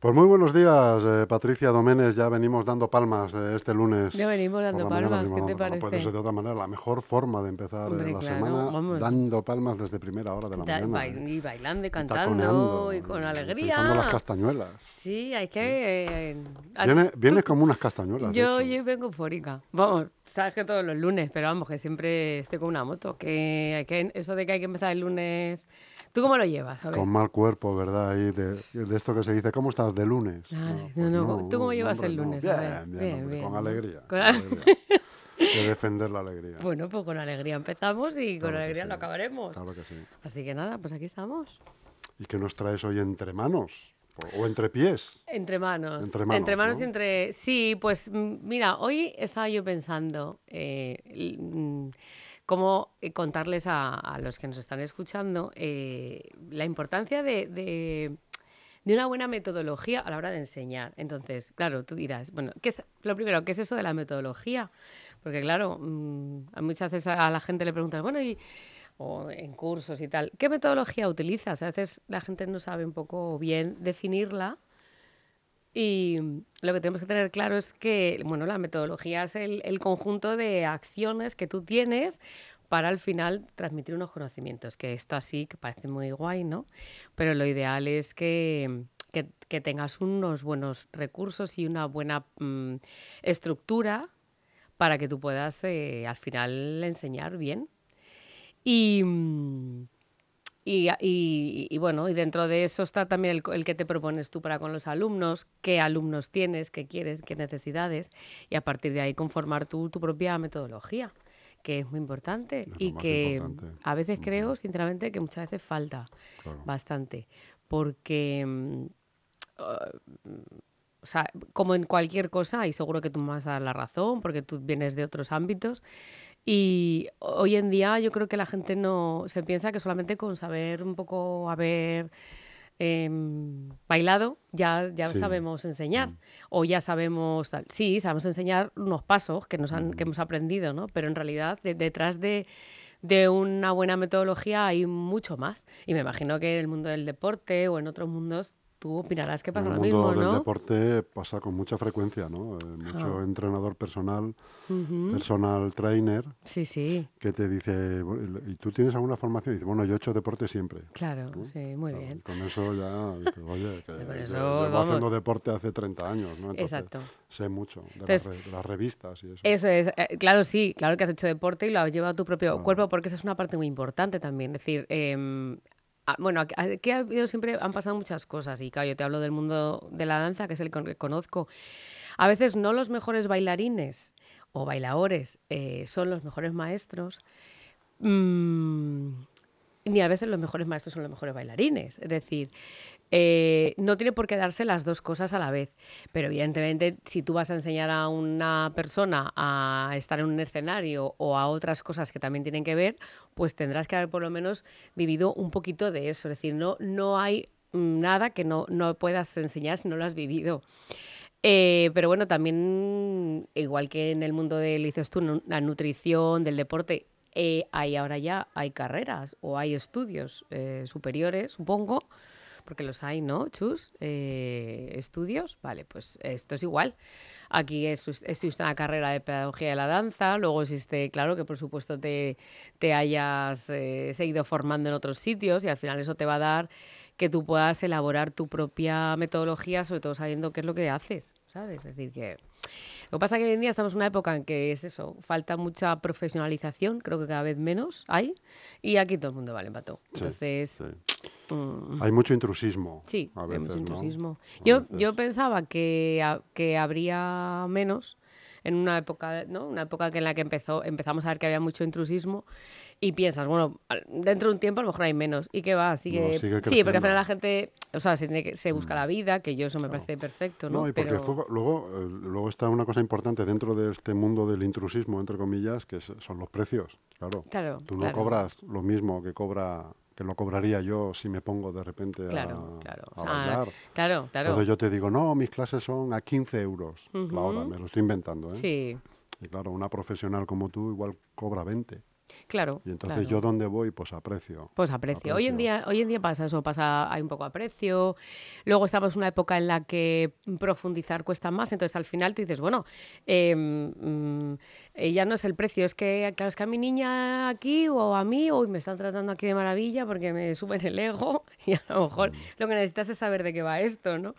Pues muy buenos días, eh, Patricia Doménez. Ya venimos dando palmas eh, este lunes. Ya venimos dando mañana, palmas, ¿qué te dando- no parece? puede ser de otra manera. La mejor forma de empezar eh, la claro, semana vamos. dando palmas desde primera hora de la Da- mañana. eh, y bailando y cantando y con alegría. utilizando las castañuelas. Sí, hay que... a- Viene, vienes como unas castañuelas. Yo, yo vengo eufórica. Vamos, sabes que todos los lunes, pero vamos, que siempre estoy con una moto. Que, hay que eso de que hay que empezar el lunes... ¿Tú cómo lo llevas? A ver. Con mal cuerpo, ¿verdad? Ahí de, de esto que se dice, ¿cómo estás de lunes? Pues no, no, ¿tú cómo llevas hombre, el lunes? Bien, A ver, bien, bien, hombre, bien, con alegría. Con que defender la alegría. Bueno, pues con alegría empezamos y con Claro alegría sí, lo acabaremos. Claro que sí. Así que nada, pues aquí estamos. ¿Y qué nos traes hoy entre manos? O, entre pies. Entre manos. Entre manos, y ¿no? entre. Sí, pues mm, mira, hoy estaba yo pensando eh, mm, cómo eh, contarles a, los que nos están escuchando eh, la importancia de, una buena metodología a la hora de enseñar. Entonces, claro, tú dirás, bueno, ¿qué es, lo primero, ¿qué es eso de la metodología? Porque, claro, mm, a muchas veces a la gente le preguntas, bueno, o en cursos y tal, ¿qué metodología utilizas? A veces la gente no sabe un poco bien definirla. Y lo que tenemos que tener claro es que, bueno, la metodología es el, conjunto de acciones que tú tienes para al final transmitir unos conocimientos, que esto así, que parece muy guay, ¿no? Pero lo ideal es que, que- que tengas unos buenos recursos y una buena mm, estructura para que tú puedas eh, al final enseñar bien. Y, mm, y, y- y bueno, y dentro de eso está también el, el que te propones tú para con los alumnos, qué alumnos tienes, qué quieres, qué necesidades, y a partir de ahí conformar tú tu propia metodología, que es muy importante Es y que importante. a veces creo, sinceramente, que muchas veces falta Claro. bastante, porque... mm, o sea, como en cualquier cosa, y seguro que tú me vas a dar la razón, porque tú vienes de otros ámbitos. Y hoy en día yo creo que la gente no se piensa que solamente con saber un poco haber em, bailado ya, ya Sí. sabemos enseñar. O ya sabemos tal. Sí, sabemos enseñar unos pasos que, nos han, que Mm. hemos aprendido, ¿no? Pero en realidad de- detrás de, de una buena metodología hay mucho más. Y me imagino que en el mundo del deporte o en otros mundos tú opinarás que En pasa el lo mundo mismo, del ¿no? deporte pasa con mucha frecuencia, ¿no? Eh, mucho Ah. entrenador personal, personal trainer, Sí, sí, que te dice, "Bueno, ¿y tú tienes alguna formación? Y dice, bueno, yo he hecho deporte siempre. claro, ¿no? sí, muy Claro, bien. y Con eso ya, dices, oye, que Con yo eso, llevo haciendo deporte hace 30 años, ¿no? Entonces, Exacto. sé mucho de, Entonces, las, re- de las revistas y eso. Eso es, eh, claro, sí, claro que has hecho deporte y lo has llevado a tu propio cuerpo, porque esa es una parte muy importante también. Es decir, ah, bueno, aquí- ha habido siempre, han pasado muchas cosas, y claro, yo te hablo del mundo de la danza, que es el que conozco. A veces no los mejores bailarines o bailadores eh, son los mejores maestros, mm, ni a veces los mejores maestros son los mejores bailarines. Es decir, eh, no tiene por qué darse las dos cosas a la vez. Pero evidentemente, si tú vas a enseñar a una persona a estar en un escenario o a otras cosas que también tienen que ver, pues tendrás que haber por lo menos vivido un poquito de eso. Es decir, no, no hay nada que no, no puedas enseñar si no lo has vivido. Eh, pero bueno, también, igual que en el mundo del, dices tú, la nutrición, del deporte, eh, hay ahora ya, hay carreras o hay estudios eh, superiores, supongo, porque los hay, ¿no, Chus? Eh, estudios, vale, pues esto es igual. Aquí es- existe una carrera de pedagogía de la danza, luego existe, claro, que por supuesto te, te hayas eh, seguido formando en otros sitios y al final eso te va a dar que tú puedas elaborar tu propia metodología, sobre todo sabiendo qué es lo que haces, ¿sabes? Es decir, que... Lo que pasa es que hoy en día estamos en una época en que es eso, falta mucha profesionalización, creo que cada vez menos hay, y aquí todo el mundo vale para todo. Sí, Entonces, sí. Mm, Hay mucho intrusismo. Sí, a hay veces, mucho ¿no? intrusismo. A Yo, yo pensaba que, ha- que habría menos en una época, ¿no? Una época que en la que empezó, empezamos a ver que había mucho intrusismo y piensas, bueno, dentro de un tiempo a lo mejor hay menos. ¿Y qué va? Sigue, sigue sí, porque al final la gente, o sea, se, tiene que- se busca la vida, que yo eso me parece perfecto, ¿no? No, y porque Pero fue- luego, eh, luego está una cosa importante dentro de este mundo del intrusismo, entre comillas, que son los precios. Claro. Claro, Tú no claro. cobras lo mismo que cobra que lo cobraría yo si me pongo de repente a, Claro, claro. a bailar. claro, claro. Entonces yo te digo, no, mis clases son a 15 euros la hora, me lo estoy inventando. ¿eh? Sí, Y claro, una profesional como tú igual cobra 20. Claro. Y entonces claro. yo donde voy, pues aprecio. Pues aprecio. Hoy en día, hoy en día pasa eso, pasa, hay un poco aprecio. Luego estamos en una época en la que profundizar cuesta más, entonces al final tú dices, bueno, eh, mm, eh, ya no es el precio, es que claro, es que a mi niña aquí o a mí, hoy me están tratando aquí de maravilla porque me suben el ego y a lo mejor lo que necesitas es saber de qué va esto, ¿no?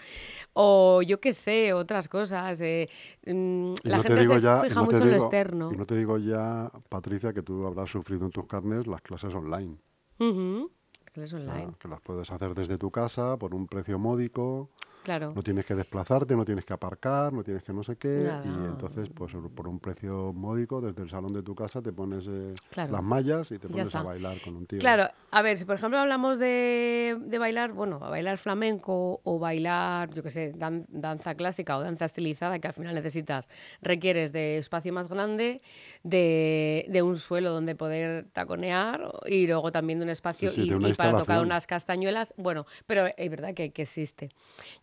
O yo qué sé, otras cosas. eh, mm, la no gente se ya- fija no mucho en lo externo. Y no te digo ya, Patricia, que tú habrás sufrido en tus carnes las clases online. Ujú. Clases O sea, online, que las puedes hacer desde tu casa por un precio módico. Claro. No tienes que desplazarte, no tienes que aparcar, no tienes que no sé qué. Nada. Y entonces, pues por un precio módico, desde el salón de tu casa te pones eh, Claro. las mallas y te pones a bailar con un tío. Claro, a ver, si por ejemplo hablamos de, de bailar, bueno, a bailar flamenco o bailar, yo qué sé, dan- danza clásica o danza estilizada, que al final necesitas, requieres de espacio más grande, de, de un suelo donde poder taconear y luego también de un espacio Sí, sí, y, de una y para tocar unas castañuelas, bueno, pero es verdad que, que existe.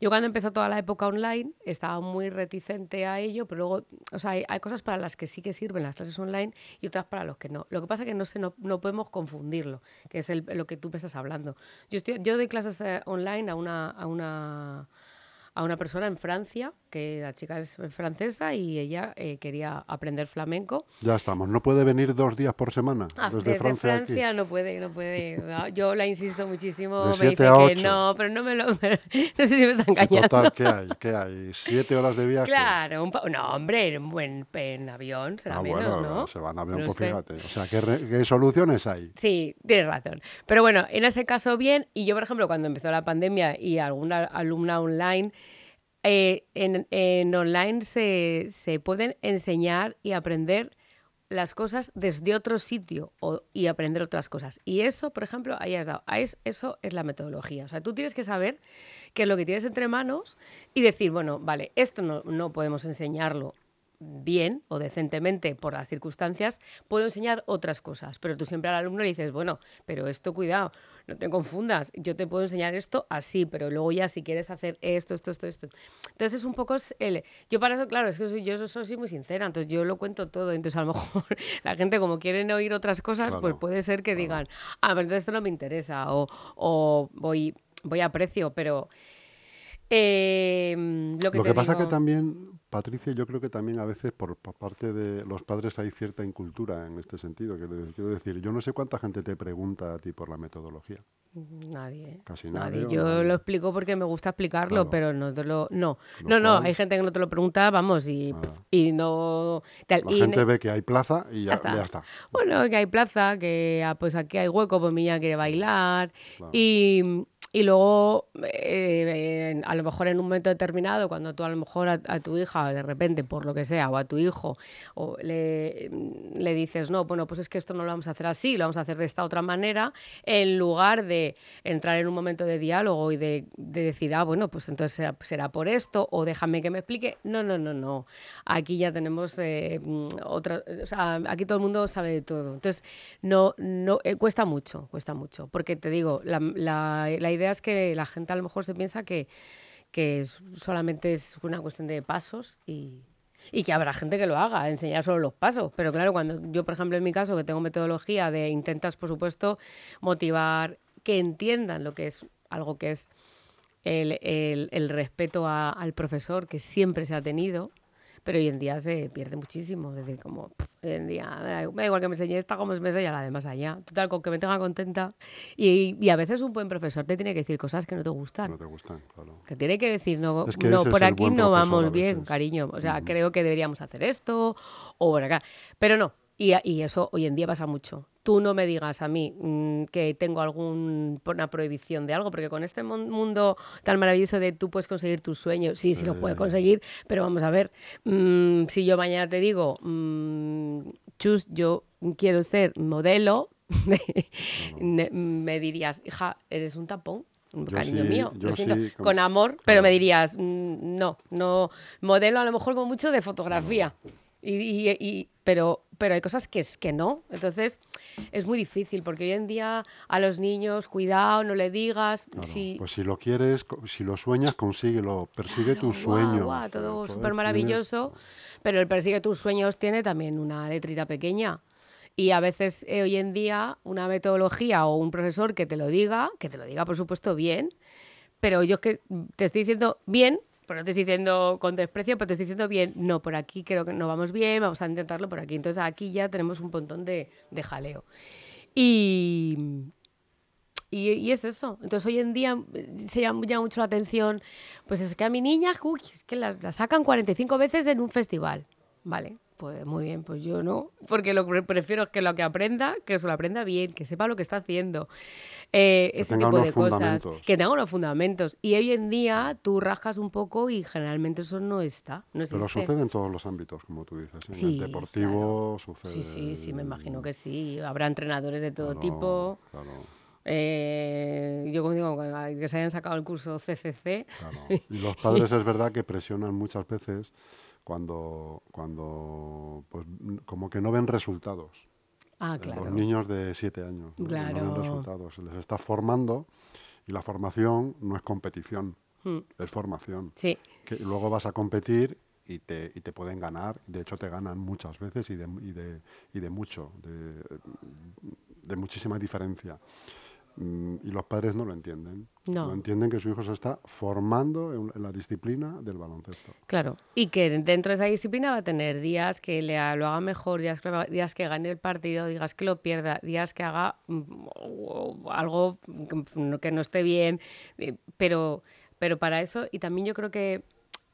Yo cuando empezó toda la época online estaba muy reticente a ello, pero luego, o sea, hay, cosas para las que sí que sirven las clases online y otras para los que no. Lo que pasa es que no, sé, no, no podemos confundirlo, que es lo que tú me estás hablando. Yo, estoy, yo doy clases eh, online a una, a una a una persona en Francia, que la chica es francesa y ella eh, quería aprender flamenco. Ya estamos. ¿No puede venir dos días por semana? Ah, desde, desde, Francia, aquí? Francia, no puede, no puede. Ah, Yo la insisto muchísimo, De me dice a que no, pero no me lo. no sé si me está engañando. Total, ¿qué hay? ¿Qué hay? ¿Siete horas de viaje? Claro, un no, hombre, en, buen, en avión será Ah, menos, bueno, ¿no? se van a ver, No pues fíjate. O sea, ¿qué, qué soluciones hay? Sí, tienes razón. Pero bueno, en ese caso bien. Y yo, por ejemplo, cuando empezó la pandemia y alguna alumna online, eh, en, online se, pueden enseñar y aprender las cosas desde otro sitio o- y aprender otras cosas. Y eso, por ejemplo, ahí has dado. eso es la metodología. O sea, tú tienes que saber qué es lo que tienes entre manos y decir, bueno, vale, esto no, no podemos enseñarlo bien o decentemente por las circunstancias, puedo enseñar otras cosas. Pero tú siempre al alumno le dices, bueno, pero esto cuidado, no te confundas, yo te puedo enseñar esto así, pero luego ya si quieres hacer esto, esto, esto, esto. Entonces es un poco el... Yo para eso, claro, es que soy- yo soy, soy muy sincera, entonces yo lo cuento todo, entonces a lo mejor la gente como quieren oír otras cosas, pues puede ser que digan, ah, pero entonces esto no me interesa o, o voy, voy a precio, pero... eh, lo que, Lo que pasa digo- que también, Patricia, yo creo que también a veces por, parte de los padres hay cierta incultura en este sentido. Quiero decir, yo no sé cuánta gente te pregunta a ti por la metodología. Nadie. Casi nadie. nadie, Yo nadie. lo explico porque me gusta explicarlo, Claro. pero no te lo. No, Lo no, no. Hay gente que no te lo pregunta, vamos, y, Nada. y no. tal, La y gente ve que hay plaza y ya, Ya está. ya está. Bueno, que hay plaza, que ah, pues aquí hay hueco, pues mi niña quiere bailar. Claro. Y, y luego, eh, a lo mejor en un momento determinado, cuando tú a lo mejor a, tu hija, de repente, por lo que sea, o a tu hijo, o le, le dices, no, bueno, pues es que esto no lo vamos a hacer así, lo vamos a hacer de esta otra manera, en lugar de entrar en un momento de diálogo y de, de decir, ah, bueno, pues entonces será, por esto, o déjame que me explique. No, no, no, no. Aquí ya tenemos eh, mm, otra, aquí todo el mundo sabe de todo. Entonces, no, no, eh, cuesta mucho, cuesta mucho. Porque te digo, la, la- la idea es que la gente a lo mejor se piensa que, que solamente es una cuestión de pasos y, y que habrá gente que lo haga, enseñar solo los pasos. Pero claro, cuando yo, por ejemplo, en mi caso, que tengo metodología de intentas, por supuesto, motivar que entiendan lo que es algo que es el, el- el respeto a- al profesor, que siempre se ha tenido, pero hoy en día se pierde muchísimo. Es decir, como hoy en día me da, igual que me enseñe esta como me enseña la de más allá. Total, con que me tenga contenta. Y, y a veces un buen profesor te tiene que decir cosas que no te gustan. No te gustan, claro. Te tiene que decir, no, Es que no por aquí no vamos bien, cariño. O sea, creo que deberíamos hacer esto o por acá. Pero no. Y, y eso hoy en día pasa mucho. Tú no me digas a mí mm, que tengo alguna prohibición de algo, porque con este mundo tan maravilloso de tú puedes conseguir tus sueños, sí, sí los puedes conseguir, pero vamos a ver, mm, si yo mañana te digo, mm, chus, yo quiero ser modelo, me dirías, hija, eres un tapón. Cariño sí- mío, lo siento, sí, como- con amor, pero me dirías, no, no, modelo a lo mejor con mucho de fotografía. Y, y- y- pero, pero hay cosas que es que no. Entonces es muy difícil porque hoy en día a los niños, cuidado, no le digas. Si, Pues si lo quieres, si lo sueñas, consíguelo. Persigue Claro, tus guau, sueños. guau, todo súper tienes- maravilloso, pero el persigue tus sueños tiene también una letrita pequeña. Y a veces eh, hoy en día una metodología o un profesor que te lo diga, que te lo diga por supuesto bien, pero yo que te estoy diciendo bien, pero no te estoy diciendo con desprecio, pero te estoy diciendo bien, no, por aquí creo que no vamos bien, vamos a intentarlo por aquí. Entonces aquí ya tenemos un montón de, de jaleo. Y, y, es eso. Entonces hoy en día eh, se llama, llama, mucho la atención, pues es que a mi niña, uy, es que la, la, sacan 45 veces en un festival. Vale, pues muy bien, pues yo no, porque lo que prefiero es que lo que aprenda, que se lo aprenda bien, que sepa lo que está haciendo. Eh, que ese tipo de cosas. fundamentos. Que tenga unos fundamentos. Y hoy en día tú rascas un poco y generalmente eso no está. No existe. Pero sucede en todos los ámbitos, como tú dices. En Sí, el deportivo claro. sucede. Sí, sí, sí, me imagino que sí. Habrá entrenadores de todo Claro, tipo. Claro, Eh, yo como digo, que se hayan sacado el curso CCC. claro. Y los padres es verdad que presionan muchas veces cuando, cuando pues, como que no ven resultados. Ah, en claro. Los niños de siete años ¿no? Ven resultados. Se les está formando y la formación no es competición, Mm, es formación. Sí, Que luego vas a competir y te, y te pueden ganar. De hecho, te ganan muchas veces y de, y de, y de mucho, de, de muchísima diferencia. Mm, Y los padres no lo entienden. No. entienden que su hijo se está formando en, la disciplina del baloncesto. claro. Y que dentro de esa disciplina va a tener días que le lo haga mejor, días que, días que gane el partido, días que lo pierda, días que haga mm, algo que no- que no esté bien. eh, Pero, pero para eso, y también yo creo que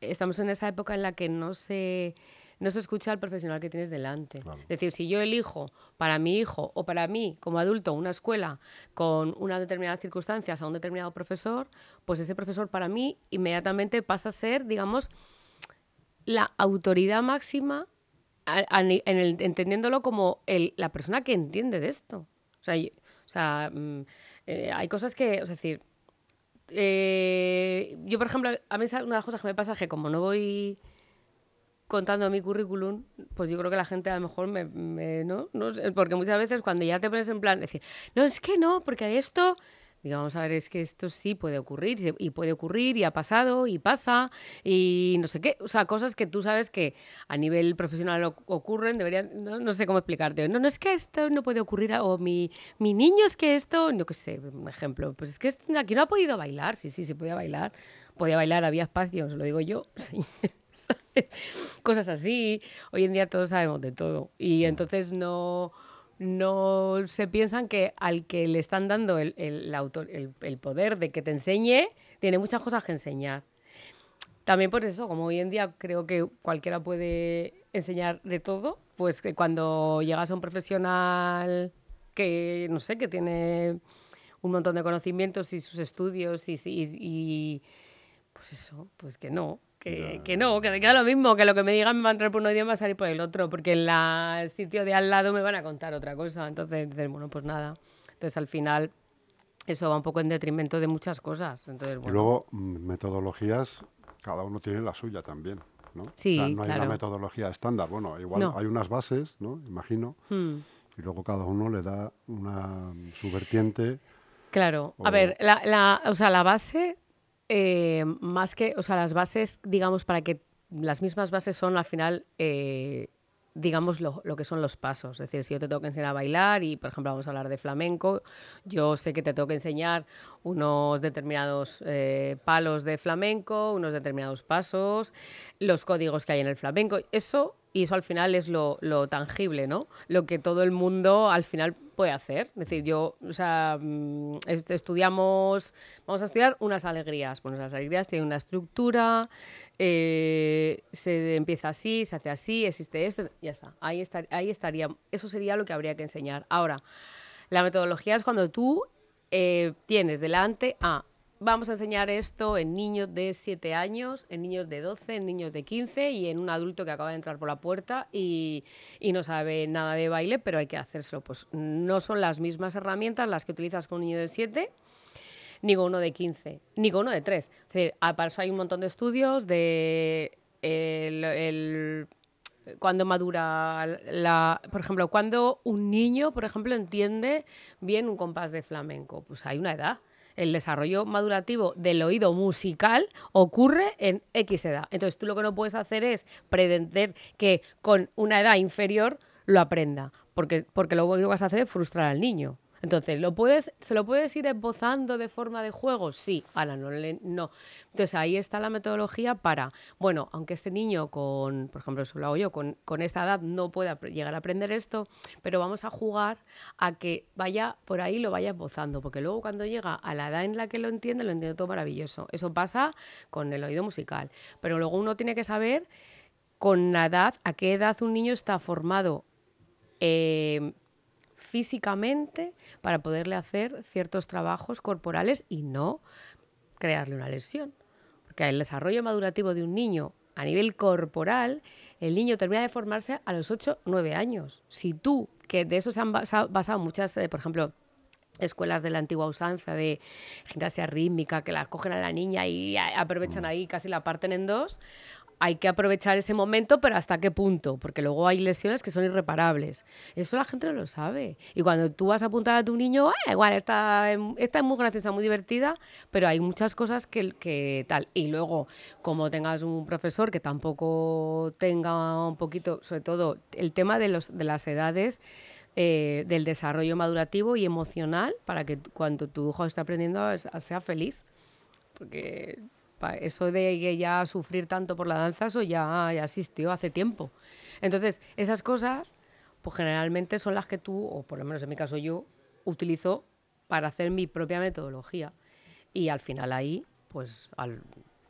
estamos en esa época en la que no se, no se escucha al profesional que tienes delante. Claro. Es decir, si yo elijo para mi hijo o para mí como adulto una escuela con unas determinadas circunstancias a un determinado profesor, pues ese profesor para mí inmediatamente pasa a ser, digamos, la autoridad máxima a- a ni- en el- entendiéndolo como el- la persona que entiende de esto. O sea, y- o sea, mm, eh, hay cosas que, es decir, eh, yo por ejemplo, a mí una de las cosas que me pasa es que como no voy contando mi currículum, pues yo creo que la gente a lo mejor me, me- ¿no? no sé, porque muchas veces cuando ya te pones en plan, decir, no, es que no, porque esto, digo, vamos a ver, es que esto sí puede ocurrir, y puede ocurrir, y ha pasado, y pasa, y no sé qué, o sea, cosas que tú sabes que a nivel profesional ocurren, deberían, no, no sé cómo explicarte, no, no es que esto no puede ocurrir, o mi, mi niño es que esto, no qué sé, un ejemplo, pues es que aquí no ha podido bailar, sí, sí, sí podía bailar, podía bailar, había espacios, lo digo yo, ¿sabes? Cosas así. Hoy en día todos sabemos de todo. Y entonces no, no se piensan que al que le están dando el, el, autor- el- el poder de que te enseñe, tiene muchas cosas que enseñar. También por eso, como hoy en día creo que cualquiera puede enseñar de todo, pues que cuando llegas a un profesional que, no sé, que tiene un montón de conocimientos y sus estudios y, y- y, pues eso, pues que no, que, que no, que te queda lo mismo, que lo que me digan me va a entrar por un idioma y salir por el otro, porque en la- el sitio de al lado me van a contar otra cosa. Entonces, dices, bueno, pues nada. Entonces al final eso va un poco en detrimento de muchas cosas. Entonces, Y bueno, luego, mm, metodologías, cada uno tiene la suya también. ¿no? Sí, no hay una claro. metodología estándar. Bueno, igual No. hay unas bases, ¿no? Imagino. hmm. Y luego cada uno le da una su vertiente. Claro, a O- ver, la, la- o sea, la base, eh, más que, o sea, las bases, digamos, para que las mismas bases son al final, eh, digamos, lo, lo que son los pasos. Es decir, si yo te tengo que enseñar a bailar y, por ejemplo, vamos a hablar de flamenco, yo sé que te tengo que enseñar unos determinados eh, palos de flamenco, unos determinados pasos, los códigos que hay en el flamenco. Eso, y eso al final es lo, lo tangible, ¿no? Lo que todo el mundo al final puede hacer. Es decir, yo, o sea, mm, est- estudiamos, vamos a estudiar unas alegrías. Bueno, las alegrías tienen una estructura, eh, se empieza así, se hace así, existe esto, ya está. Ahí, está, ahí estaría, eso sería lo que habría que enseñar. Ahora, la metodología es cuando tú eh, tienes delante a, vamos a enseñar esto en niños de 7 años, en niños de 12, en niños de 15 y en un adulto que acaba de entrar por la puerta y, no sabe nada de baile, pero hay que hacérselo. Pues no son las mismas herramientas las que utilizas con un niño de 7 ni con uno de 15, ni con uno de 3. Es decir, hay un montón de estudios de el- cuando madura la, por ejemplo, cuando un niño, por ejemplo, entiende bien un compás de flamenco, pues hay una edad. El desarrollo madurativo del oído musical ocurre en X edad. Entonces tú lo que no puedes hacer es pretender que con una edad inferior lo aprenda, porque, porque lo que vas a hacer es frustrar al niño. Entonces, ¿lo puedes, ¿se lo puedes ir esbozando de forma de juego? Sí, ahora no, no. Entonces, ahí está la metodología para, bueno, aunque este niño con, por ejemplo, eso lo hago yo, con, con esta edad no pueda llegar a aprender esto, pero vamos a jugar a que vaya por ahí, lo vaya esbozando, porque luego cuando llega a la edad en la que lo entiende, lo entiende todo maravilloso. Eso pasa con el oído musical, pero luego uno tiene que saber con la edad, a qué edad un niño está formado eh, físicamente para poderle hacer ciertos trabajos corporales y no crearle una lesión. Porque el desarrollo madurativo de un niño a nivel corporal, el niño termina de formarse a los 8, 9 años. Si tú, que de eso se han basado, muchas, eh, por ejemplo, escuelas de la antigua usanza de gimnasia rítmica que la cogen a la niña y aprovechan ahí, casi la parten en dos, hay que aprovechar ese momento, pero ¿hasta qué punto? Porque luego hay lesiones que son irreparables. Eso la gente no lo sabe. Y cuando tú vas a apuntar a tu niño, ah, igual, esta, esta es muy graciosa, muy divertida, pero hay muchas cosas que, que tal. Y luego, como tengas un profesor que tampoco tenga un poquito, sobre todo, el tema de, los, de las edades, eh, del desarrollo madurativo y emocional, para que cuando tu hijo esté aprendiendo sea feliz. Porque eso de ya sufrir tanto por la danza, eso ya, ya existió hace tiempo. Entonces, esas cosas, pues generalmente son las que tú, o por lo menos en mi caso yo, utilizo para hacer mi propia metodología. Y al final ahí, pues al,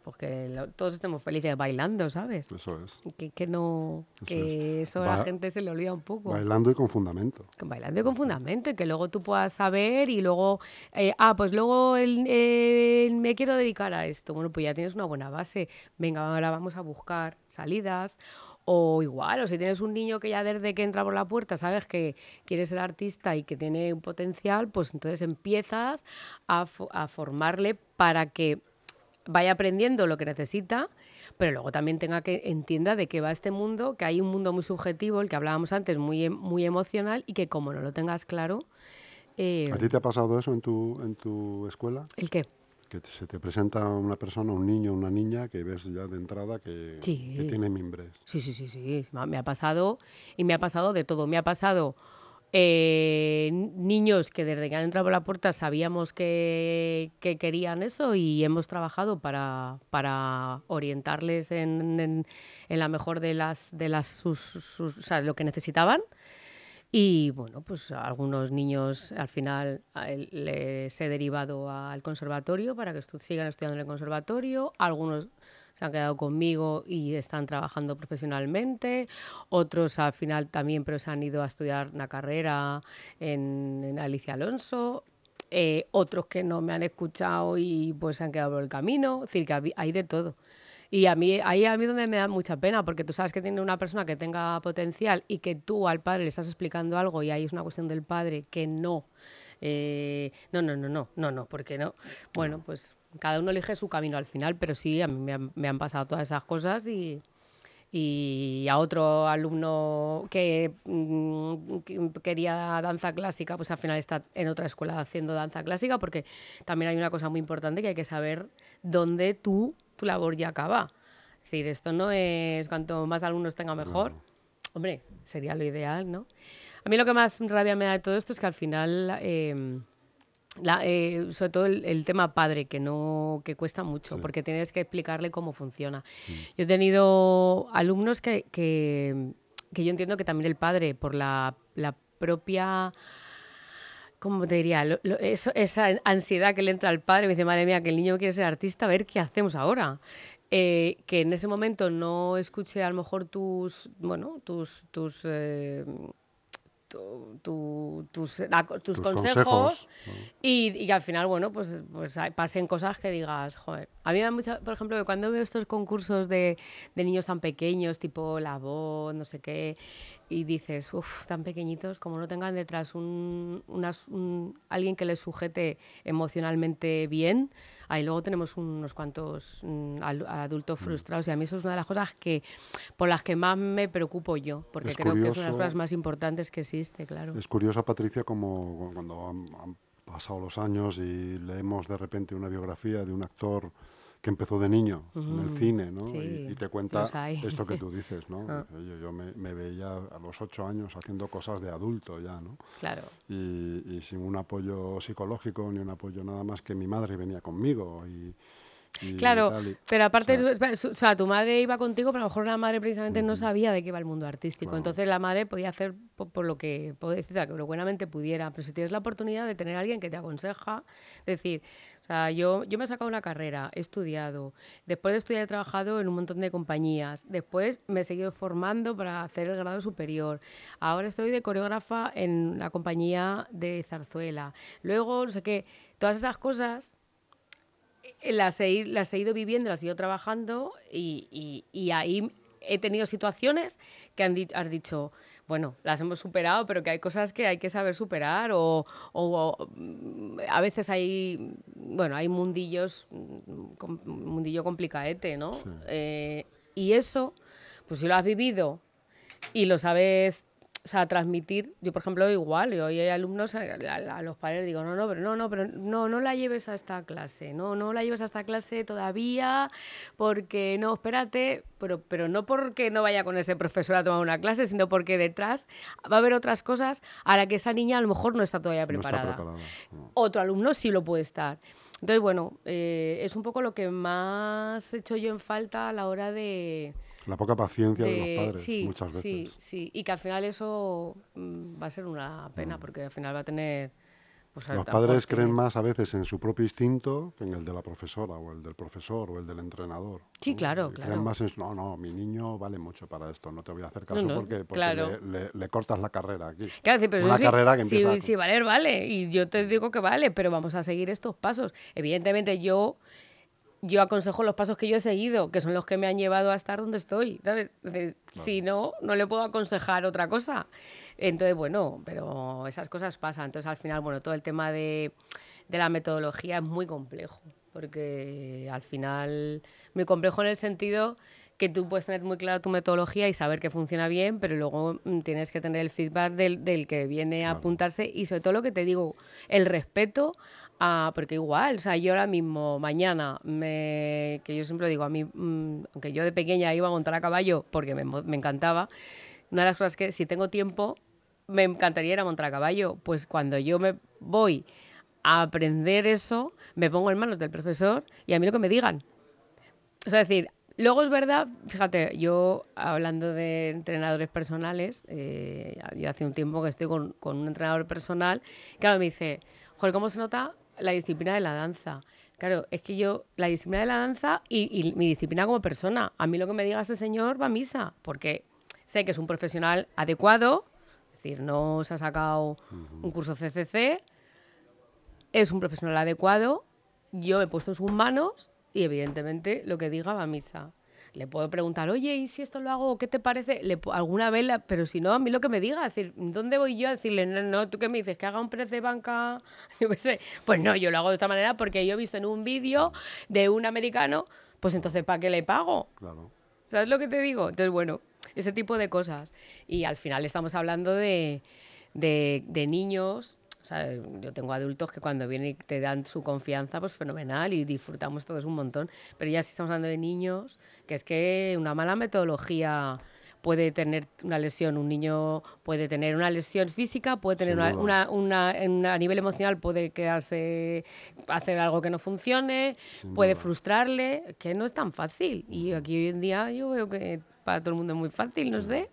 porque todos estemos felices bailando, ¿sabes? Eso es. Que, que no, que eso a la gente se le olvida un poco. Bailando y con fundamento. Bailando y con fundamento, y que luego tú puedas saber y luego, eh, ah, pues luego me quiero dedicar a esto. Bueno, pues ya tienes una buena base. Venga, ahora vamos a buscar salidas. O igual, o si tienes un niño que ya desde que entra por la puerta sabes que quiere ser artista y que tiene un potencial, pues entonces empiezas a, a formarle para que vaya aprendiendo lo que necesita, pero luego también tenga que entienda de qué va este mundo, que hay un mundo muy subjetivo, el que hablábamos antes, muy, em, muy emocional, y que como no lo tengas claro... Eh, ¿A ti te ha pasado eso en tu, en tu escuela? ¿El qué? Que se te presenta una persona, un niño, una niña, que ves ya de entrada que, que tiene mimbres. Sí, sí, sí, sí, me ha pasado, y me ha pasado de todo. Me ha pasado eh, niños que desde que han entrado por la puerta sabíamos que, querían eso y hemos trabajado para, para orientarles en, la mejor de las, de las sus, o sea, lo que necesitaban. Y bueno, pues algunos niños al final les he derivado al conservatorio para que sigan estudiando en el conservatorio. Algunos se han quedado conmigo y están trabajando profesionalmente. Otros al final también, pero se han ido a estudiar una carrera en, Alicia Alonso. Eh, otros que no me han escuchado y pues se han quedado por el camino. Es decir, que hay de todo. Y a mí, ahí a mí donde me da mucha pena, porque tú sabes que tiene una persona que tenga potencial y que tú al padre le estás explicando algo y ahí es una cuestión del padre que no. Eh, no, no, no, no, no, no, porque no. Bueno, pues cada uno elige su camino al final, pero sí, a mí me han, pasado todas esas cosas y, a otro alumno que, mm, quería danza clásica, pues al final está en otra escuela haciendo danza clásica, porque también hay una cosa muy importante que hay que saber dónde tú, tu labor ya acaba. Es decir, esto no es cuanto más alumnos tenga mejor. Hombre, sería lo ideal, ¿no? A mí lo que más rabia me da de todo esto es que al final... Em, eh, sobre todo el, tema padre, que no que cuesta mucho, porque tienes que explicarle cómo funciona. Mm. Yo he tenido alumnos que, que, yo entiendo que también el padre, por la, la propia... ¿Cómo te diría? esa ansiedad que le entra al padre, me dice, madre mía, que el niño quiere ser artista, a ver qué hacemos ahora. Eh, que en ese momento no escuche a lo mejor tus, bueno, tus, tus eh, tus, tus, consejos, y, al final, bueno, pues, pues pasen cosas que digas, joder. A mí me da mucha, por ejemplo, cuando veo estos concursos de, de niños tan pequeños, tipo La Voz, no sé qué, y dices, uff, tan pequeñitos, como no tengan detrás un, alguien que les sujete emocionalmente bien, ahí luego tenemos unos cuantos mm, adultos mm. frustrados y a mí eso es una de las cosas que por las que más me preocupo yo, porque creo que es una de las cosas más importantes que existe, claro. Es curioso, Patricia, como cuando han, pasado los años y leemos de repente una biografía de un actor que empezó de niño en el Ujú, cine, ¿no? sí, y, y te cuenta esto que tú dices, ¿no? Ah. Dice, "Oye, yo me, me veía a los ocho años haciendo cosas de adulto ya, ¿no? Claro. Y, y sin un apoyo psicológico ni un apoyo nada más que mi madre venía conmigo y, y Claro, tal, y- pero aparte, o sea, o tu madre iba contigo, pero a lo mejor la madre precisamente no sabía de qué iba el mundo artístico. Entonces la madre podía hacer po- por, lo que puedo decir, que lo buenamente pudiera. Pero si tienes la oportunidad de tener a alguien que te aconseja, decir, o sea, yo, yo me he sacado una carrera, he estudiado, después de estudiar he trabajado en un montón de compañías, después me he seguido formando para hacer el grado superior, ahora estoy de coreógrafa en la compañía de zarzuela, luego no sé qué, todas esas cosas las he, i- las he ido viviendo, las he ido trabajando y, y- y ahí he tenido situaciones que han, di- has dicho, bueno, las hemos superado, pero que hay cosas que hay que saber superar o, o- o, mm, a veces hay, bueno, hay mundillos, mm, com- mundillo complicaete, ¿no? Sí. Eh, y eso, pues si lo has vivido y lo sabes o sea, transmitir, yo por ejemplo igual, yo hoy hay alumnos, a, a- a los padres digo, no, no, pero no, no, pero no, no la lleves a esta clase, no, no la lleves a esta clase todavía, porque no, espérate, pero, pero no porque no vaya con ese profesor a tomar una clase, sino porque detrás va a haber otras cosas a las que esa niña a lo mejor no está todavía no está preparada preparada. no. otro alumno sí lo puede estar. Entonces, bueno, eh, es un poco lo que más he hecho yo en falta a la hora de... La poca paciencia de, de- los padres, sí, muchas veces. sí, sí. Y que al final eso mm, va a ser una pena, porque al final va a tener... Pues, Los padres tiene- creen más a veces en su propio instinto que en el de la profesora o el del profesor o el del entrenador. Sí, ¿no? claro, Y claro. Creen más en, no, no, mi niño vale mucho para esto, no te voy a hacer caso no, porque, porque claro. le, le- le cortas la carrera aquí. Claro, sí, pero Una sí, carrera que sí, empieza... sí, valer, vale. Y yo te digo que vale, pero vamos a seguir estos pasos. Evidentemente yo, yo aconsejo los pasos que yo he seguido, que son los que me han llevado a estar donde estoy. ¿sabes? Entonces, Si no, no le puedo aconsejar otra cosa. Entonces, bueno, pero esas cosas pasan. Entonces, al final, bueno, todo el tema de, de la metodología es muy complejo, porque al final, muy complejo en el sentido que tú puedes tener muy clara tu metodología y saber que funciona bien, pero luego mm, tienes que tener el feedback del, del que viene a apuntarse y sobre todo lo que te digo, el respeto a, porque igual, o sea, yo ahora mismo, mañana, me, que yo siempre digo, a mí, mm, aunque yo de pequeña iba a montar a caballo porque me, me encantaba, una de las cosas que si tengo tiempo, me encantaría ir montar a caballo, pues cuando yo me voy a aprender eso, me pongo en manos del profesor y a mí lo que me digan. O sea, es decir, luego es verdad, fíjate, yo hablando de entrenadores personales, eh, yo hace un tiempo que estoy con, con un entrenador personal, claro, me dice, joder, ¿cómo se nota la disciplina de la danza? Claro, es que yo, la disciplina de la danza y, y mi disciplina como persona, a mí lo que me diga este señor va a misa, porque sé que es un profesional adecuado, es decir, no se ha sacado un curso CCC, es un profesional adecuado, yo he puesto en sus manos y evidentemente lo que diga va a misa. Le puedo preguntar, oye, ¿y si esto lo hago? ¿Qué te parece? Le, alguna vez, la- pero si no, a mí lo que me diga, es decir, ¿dónde voy yo a decirle, no, no, tú qué me dices, que haga un press de banca? Yo qué sé. Pues no, yo lo hago de esta manera porque yo he visto en un vídeo de un americano, pues entonces, ¿para qué le pago? Claro. ¿Sabes lo que te digo? Entonces, bueno, ese tipo de cosas. Y al final estamos hablando de, de, de niños. O sea, yo tengo adultos que cuando vienen y te dan su confianza, pues fenomenal y disfrutamos todos un montón. Pero ya si estamos hablando de niños, que es que una mala metodología puede tener una lesión, un niño puede tener una lesión física, puede tener una, una, una- en- a nivel emocional puede quedarse, hacer algo que no funcione, Sin puede duda. frustrarle, que no es tan fácil. Y aquí hoy en día yo veo que para todo el mundo es muy fácil, no sé.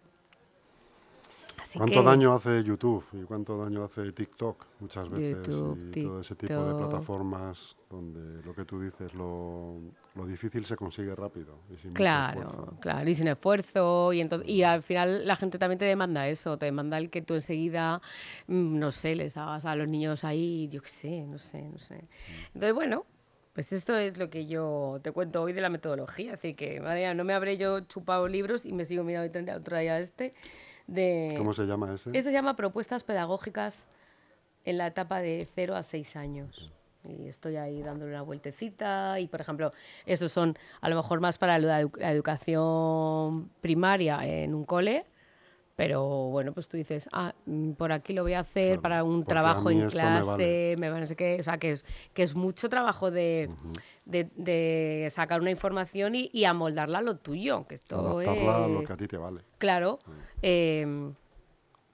Así ¿Cuánto que- daño hace YouTube y cuánto daño hace TikTok muchas veces? YouTube, y todo ese tipo de TikTok. plataformas donde lo que tú dices, lo, lo difícil se consigue rápido y sin Claro, claro, y sin esfuerzo. Y, entonces, y al final la gente también te demanda eso, te demanda el que tú enseguida, mm, no sé, les hagas a los niños ahí, yo qué sé, no sé, no sé. Entonces, bueno, pues esto es lo que yo te cuento hoy de la metodología. Así que, madre mía, no me habré yo chupado libros y me sigo mirando y tendré otro día este. De, ¿Cómo se llama ese? Este se llama Propuestas Pedagógicas en la etapa de 0 a 6 años. Y estoy ahí dándole una vueltecita. Y, por ejemplo, estos son a lo mejor más para la, edu- la educación primaria en un cole, Pero bueno, pues tú dices, ah, mm, por aquí lo voy a hacer Claro, para un trabajo en esto me clase, vale. me va no sé qué, o sea, que es, que es mucho trabajo de, de- de sacar una información y, y amoldarla a lo tuyo, que esto Adaptarla a lo es... que a ti te vale. Claro. eh,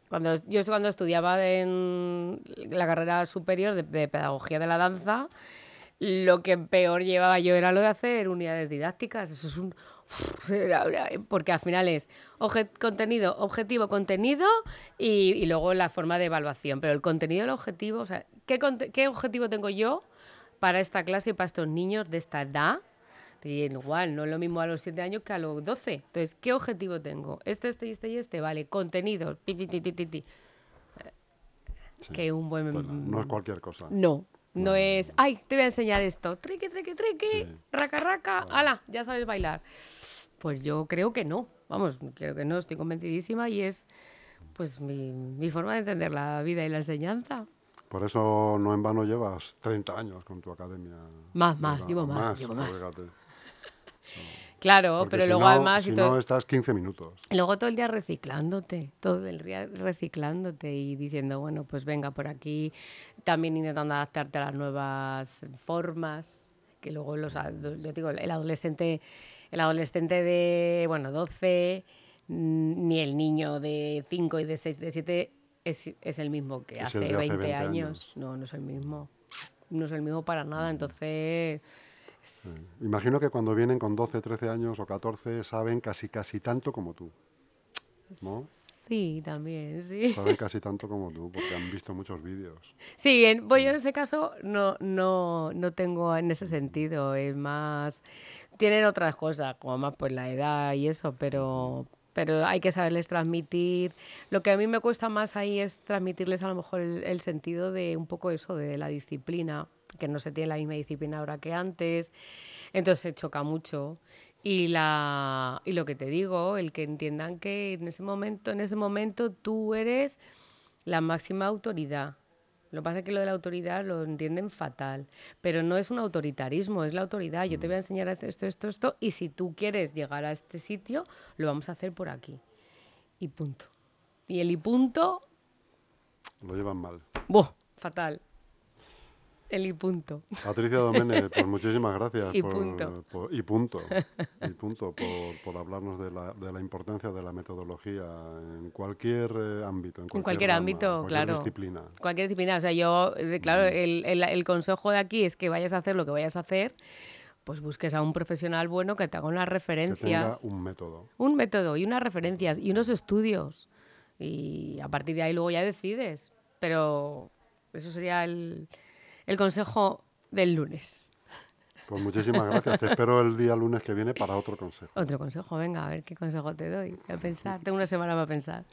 cuando, yo cuando estudiaba en la carrera superior de, de pedagogía de la danza, lo que peor llevaba yo era lo de hacer unidades didácticas. Eso es un... Porque al final es obje- contenido, objetivo, contenido y, y luego la forma de evaluación. Pero el contenido el objetivo, o sea, ¿qué, conte- ¿qué objetivo tengo yo para esta clase y para estos niños de esta edad? Y igual, no es lo mismo a los 7 años que a los 12. Entonces, ¿qué objetivo tengo? Este, este y este y este. Vale, pi, ti, ti, ti, ti. Sí. Que un buen... Pues no es cualquier cosa. No, no es, ay, te voy a enseñar esto, triqui, triqui, triqui, Sí. raca, raca, ala, ya sabes bailar. Pues yo creo que no, vamos, creo que no, estoy convencidísima y es pues mi, mi forma de entender la vida y la enseñanza. Por eso no en vano llevas 30 años con tu academia. Más, más, llevo más, llevo más. Claro, Porque pero si luego no- además Si y no, todo, estás 15 minutos. y luego todo el día reciclándote, todo el día reciclándote y diciendo, bueno, pues venga por aquí, también intentando adaptarte a las nuevas formas, que luego los, yo digo, el adolescente, el adolescente de, bueno, 12, mm, ni el niño de 5 y de 6, de 7 es, es el mismo que hace el de hace 20, 20 años. años. No, no es el mismo. No es el mismo para nada, entonces... Sí. Imagino que cuando vienen con 12, 13 años o 14 saben casi casi tanto como tú. ¿No? Sí, también, sí. Saben casi tanto como tú porque han visto muchos vídeos. Sí, en, pues yo en ese caso no, no, no tengo en ese sentido, es más, tienen otras cosas, como más pues la edad y eso, pero, pero hay que saberles transmitir. Lo que a mí me cuesta más ahí es transmitirles a lo mejor el, el sentido de un poco eso, de la disciplina, que no se tiene la misma disciplina ahora que antes, entonces se choca mucho. Y, la, y lo que te digo, el que entiendan que en ese momento, en ese momento tú eres la máxima autoridad. Lo que pasa es que lo de la autoridad lo entienden fatal, pero no es un autoritarismo, es la autoridad. Yo te voy a enseñar a hacer esto, esto, esto, y si tú quieres llegar a este sitio, lo vamos a hacer por aquí. Y punto. Y el y punto, Lo llevan mal. ¡buah! Fatal. El y punto. Patricia Doménez, pues muchísimas gracias. Y por- punto. por- y punto. Y punto por, por hablarnos de la, de la importancia de la metodología en cualquier eh, ámbito. En cualquier, cualquier rama, ámbito, cualquier claro. disciplina. Cualquier disciplina. O sea, yo, eh, claro, el, el- el consejo de aquí es que vayas a hacer lo que vayas a hacer, pues busques a un profesional bueno que te haga unas Que tenga referencias. un método. un método y unas referencias y unos estudios. Y a partir de ahí luego ya decides. Pero eso sería el, el consejo del lunes. Pues muchísimas gracias. Te espero el día lunes que viene para otro consejo. Otro consejo, venga, a ver qué consejo te doy. A pensar. Tengo una semana para pensar.